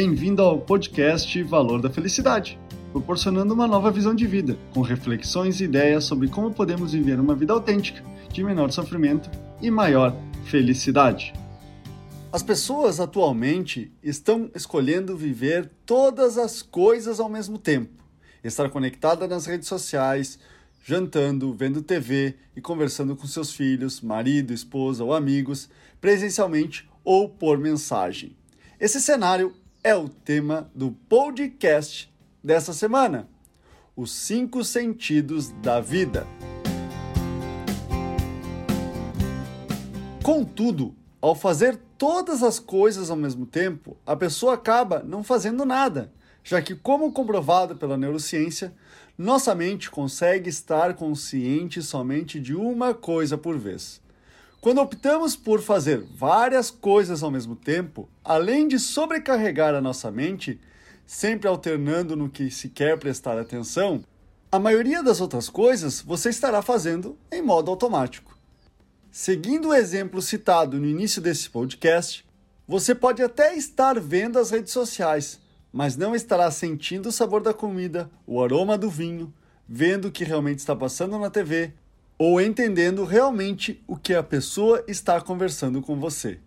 Bem-vindo ao podcast Valor da Felicidade, proporcionando uma nova visão de vida, com reflexões e ideias sobre como podemos viver uma vida autêntica, de menor sofrimento e maior felicidade. As pessoas atualmente estão escolhendo viver todas as coisas ao mesmo tempo. Estar conectada nas redes sociais, jantando, vendo TV e conversando com seus filhos, marido, esposa ou amigos, presencialmente ou por mensagem. Esse cenário é o tema do podcast dessa semana: Os Cinco Sentidos da Vida. Contudo, ao fazer todas as coisas ao mesmo tempo, a pessoa acaba não fazendo nada, já que, como comprovado pela neurociência, nossa mente consegue estar consciente somente de uma coisa por vez. Quando optamos por fazer várias coisas ao mesmo tempo, além de sobrecarregar a nossa mente, sempre alternando no que se quer prestar atenção, a maioria das outras coisas você estará fazendo em modo automático. Seguindo o exemplo citado no início desse podcast, você pode até estar vendo as redes sociais, mas não estará sentindo o sabor da comida, o aroma do vinho, vendo o que realmente está passando na TV ou entendendo realmente o que a pessoa está conversando com você.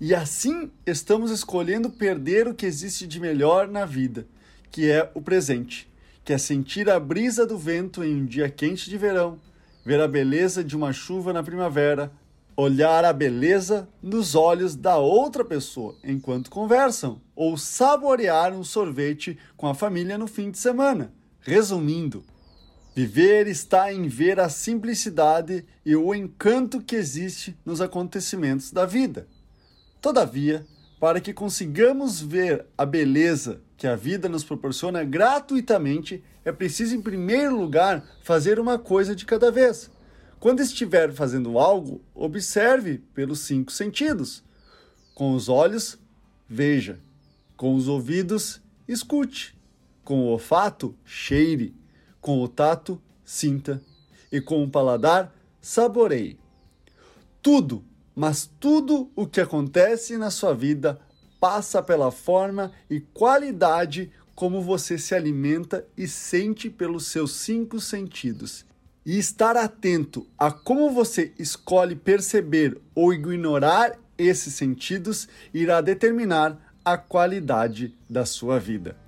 E assim estamos escolhendo perder o que existe de melhor na vida, que é o presente, que é sentir a brisa do vento em um dia quente de verão, ver a beleza de uma chuva na primavera, olhar a beleza nos olhos da outra pessoa enquanto conversam, ou saborear um sorvete com a família no fim de semana. Resumindo, viver está em ver a simplicidade e o encanto que existe nos acontecimentos da vida. Todavia, para que consigamos ver a beleza que a vida nos proporciona gratuitamente, é preciso, em primeiro lugar, fazer uma coisa de cada vez. Quando estiver fazendo algo, observe pelos cinco sentidos. Com os olhos, veja. Com os ouvidos, escute. Com o olfato, cheire. Com o tato, sinta. E com o paladar, saboreie. Tudo, mas tudo o que acontece na sua vida passa pela forma e qualidade como você se alimenta e sente pelos seus cinco sentidos. E estar atento a como você escolhe perceber ou ignorar esses sentidos irá determinar a qualidade da sua vida.